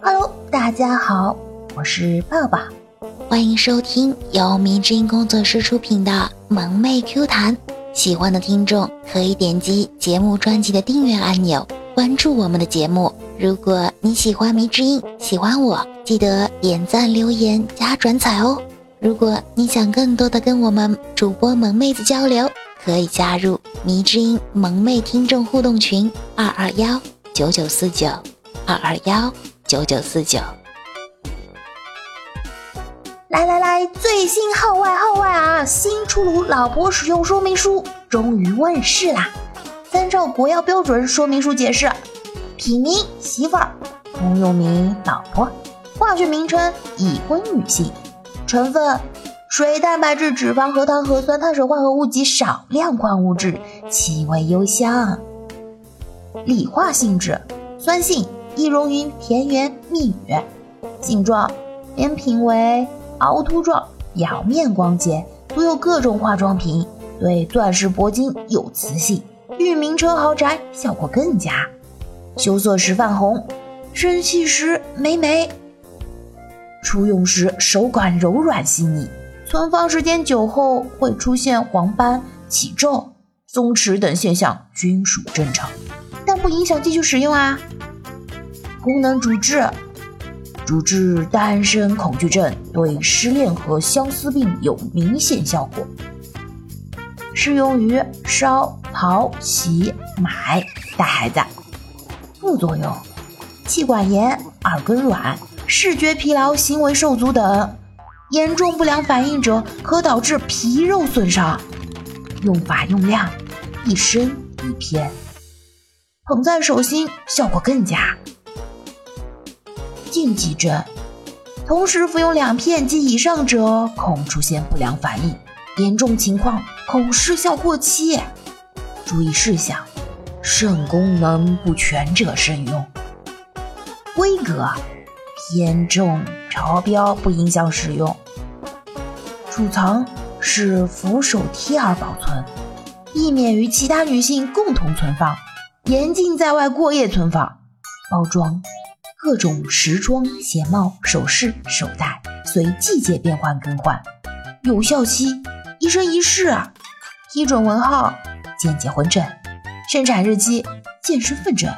Hello，大家好，我是爸爸，欢迎收听由迷之音工作室出品的《萌妹 Q 弹》。喜欢的听众可以点击节目专辑的订阅按钮，关注我们的节目。如果你喜欢迷之音，喜欢我，记得点赞、留言、加转载哦。如果你想更多的跟我们主播萌妹子交流，可以加入迷之音萌妹听众互动群：二二幺九九四九。二二幺九九四九，来来来，最新号外号外啊！新出炉老婆使用说明书终于问世啦！参照国药标准说明书解释：品名媳妇儿，通用名老婆，化学名称已婚女性，成分水、蛋白质、脂肪、核糖、核酸、碳水化合物及少量矿物质，气味幽香，理化性质，酸性。易溶于甜言蜜语，形状扁平为凹凸状，表面光洁，涂有各种化妆品，对钻石、铂金有磁性，遇名车豪宅效果更佳。羞涩时泛红，生气时美美。初用时手感柔软细腻，存放时间久后会出现黄斑、起皱、松弛等现象，均属正常，但不影响继续使用啊。功能主治：主治单身恐惧症，对失恋和相思病有明显效果。适用于烧、刨、洗、买带孩子。副作用：气管炎、耳根软、视觉疲劳、行为受阻等。严重不良反应者可导致皮肉损伤。用法用量：一升一片。捧在手心，效果更佳。禁忌症：同时服用两片及以上者，恐出现不良反应，严重情况恐失效过期。注意事项：肾功能不全者慎用。规格：偏重超标不影响使用。储藏：是扶手贴而保存，避免与其他女性共同存放，严禁在外过夜存放。包装。各种时装、鞋帽、首饰、手袋，随季节变换更换。有效期一生一世啊。批准文号见结婚证。生产日期见身份证。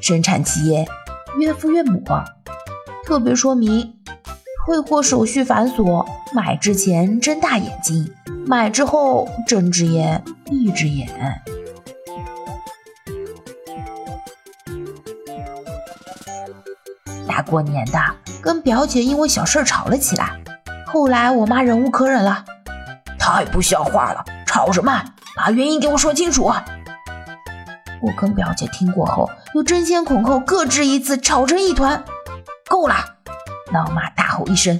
生产企业岳父岳母。特别说明：退货手续繁琐，买之前睁大眼睛，买之后睁只眼闭只眼。大过年的，跟表姐因为小事吵了起来。后来我妈忍无可忍了，太不像话了，吵什么？把原因给我说清楚。我跟表姐听过后，又争先恐后各执一词，吵成一团。够了！老妈大吼一声：“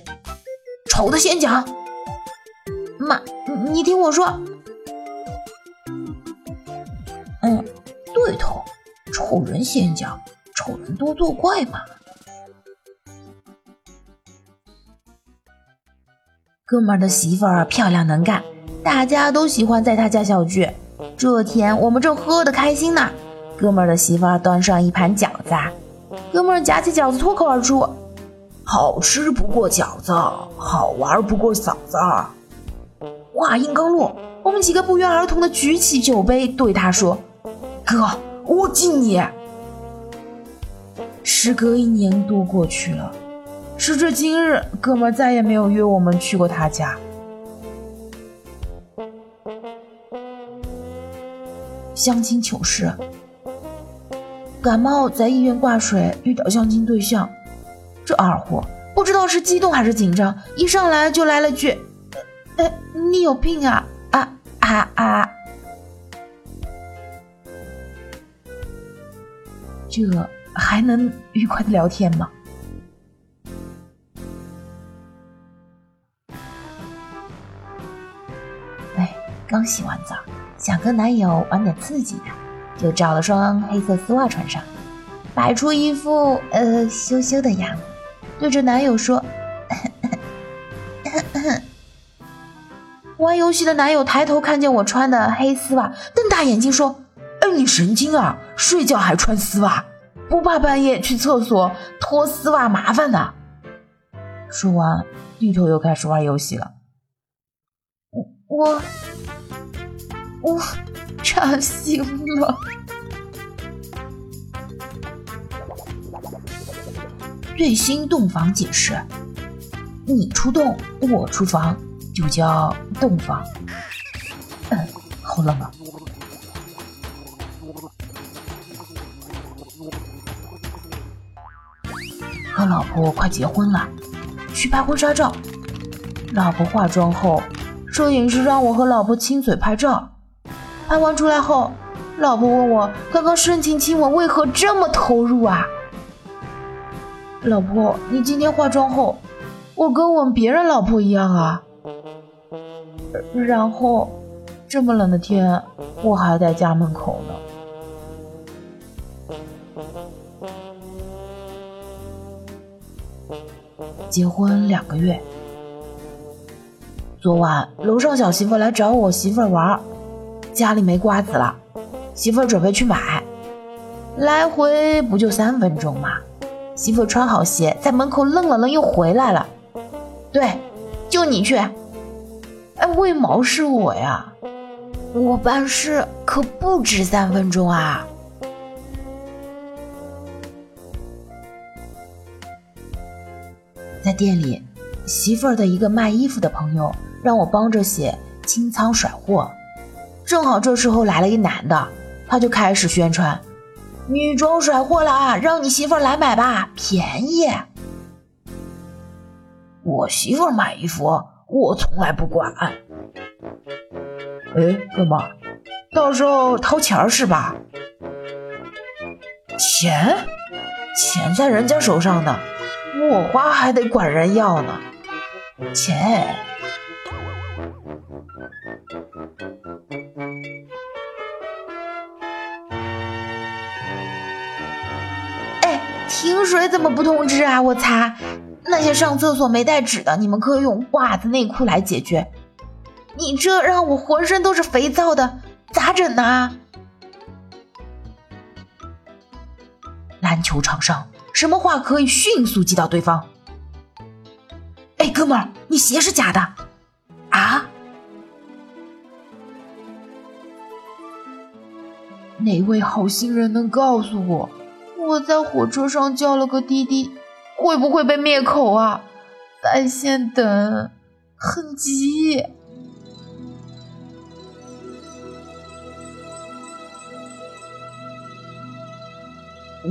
丑的先讲。”妈，你听我说。嗯，对头，丑人先讲，丑人多作怪嘛。哥们儿的媳妇儿漂亮能干，大家都喜欢在他家小聚。这天我们正喝得开心呢，哥们儿的媳妇儿端上一盘饺子，哥们儿夹起饺子脱口而出：“好吃不过饺子，好玩不过嫂子。”话音刚落，我们几个不约而同的举起酒杯对他说：“哥，我敬你。”时隔一年多过去了。时至今日，哥们再也没有约我们去过他家。相亲糗事：感冒在医院挂水，遇到相亲对象，这二货不知道是激动还是紧张，一上来就来了句：“哎，你有病啊！啊啊啊！”这还能愉快的聊天吗？刚洗完澡，想跟男友玩点刺激的，就找了双黑色丝袜穿上，摆出一副呃羞羞的样子，对着男友说：“玩游戏的男友抬头看见我穿的黑丝袜，瞪大眼睛说：‘哎，你神经啊！睡觉还穿丝袜，不怕半夜去厕所脱丝袜麻烦的。说完，低头又开始玩游戏了。我我我扎心了。最新洞房解释：你出洞，我出房，就叫洞房。嗯，好冷啊！和老婆快结婚了，去拍婚纱照。老婆化妆后。摄影师让我和老婆亲嘴拍照，拍完出来后，老婆问我刚刚深情亲吻为何这么投入啊？老婆，你今天化妆后，我跟吻别人老婆一样啊。然后，这么冷的天，我还在家门口呢。结婚两个月。昨晚楼上小媳妇来找我媳妇玩，家里没瓜子了，媳妇准备去买，来回不就三分钟吗？媳妇穿好鞋在门口愣了愣，又回来了。对，就你去。哎，为毛是我呀？我办事可不止三分钟啊。在店里，媳妇儿的一个卖衣服的朋友。让我帮着写清仓甩货，正好这时候来了一男的，他就开始宣传女装甩货了啊，让你媳妇来买吧，便宜。我媳妇买衣服，我从来不管。哎，哥们，到时候掏钱是吧？钱？钱在人家手上呢，我花还得管人要呢。钱。停水怎么不通知啊？我擦！那些上厕所没带纸的，你们可以用袜子、内裤来解决。你这让我浑身都是肥皂的，咋整呢？篮球场上，什么话可以迅速击倒对方？哎，哥们儿，你鞋是假的啊？哪位好心人能告诉我？我在火车上叫了个滴滴，会不会被灭口啊？在线等，很急。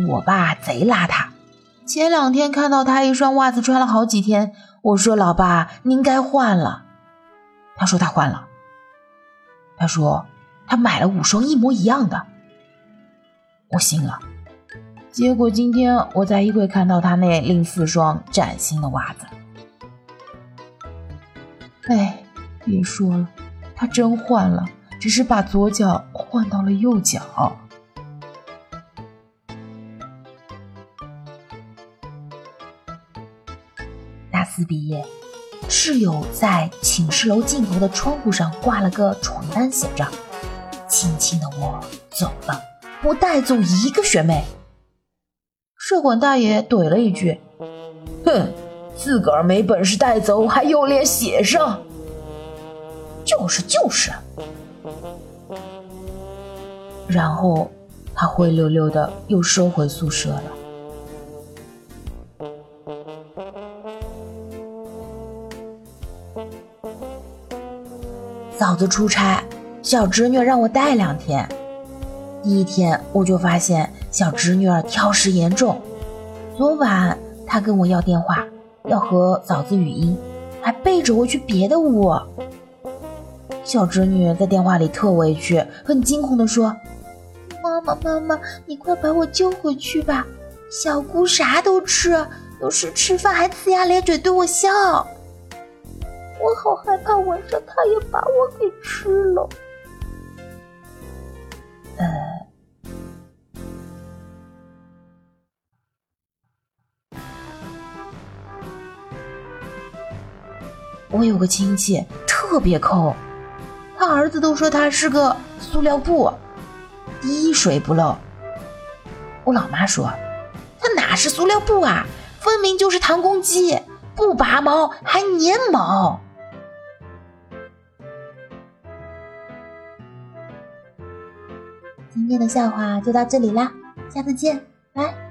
我爸贼邋遢，前两天看到他一双袜子穿了好几天，我说：“老爸，您该换了。”他说他换了。他说他买了五双一模一样的，我信了。结果今天我在衣柜看到他那另四双崭新的袜子。哎，别说了，他真换了，只是把左脚换到了右脚。大四毕业，室友在寝室楼尽头的窗户上挂了个床单，写着：“轻轻的我走了，不带走一个学妹。”社管大爷怼了一句：“哼，自个儿没本事带走，还有脸写上？就是就是。”然后他灰溜溜的又收回宿舍了。嫂子出差，小侄女让我带两天。第一天我就发现小侄女儿挑食严重。昨晚她跟我要电话，要和嫂子语音，还背着我去别的屋。小侄女在电话里特委屈，很惊恐地说：“妈妈，妈妈，你快把我救回去吧！小姑啥都吃，有时吃饭还呲牙咧嘴对我笑。我好害怕晚上她也把我给吃了。”呃，我有个亲戚特别抠，他儿子都说他是个塑料布，滴水不漏。我老妈说他哪是塑料布啊，分明就是弹弓机，不拔毛还粘毛。今天的笑话就到这里啦，下次见，拜。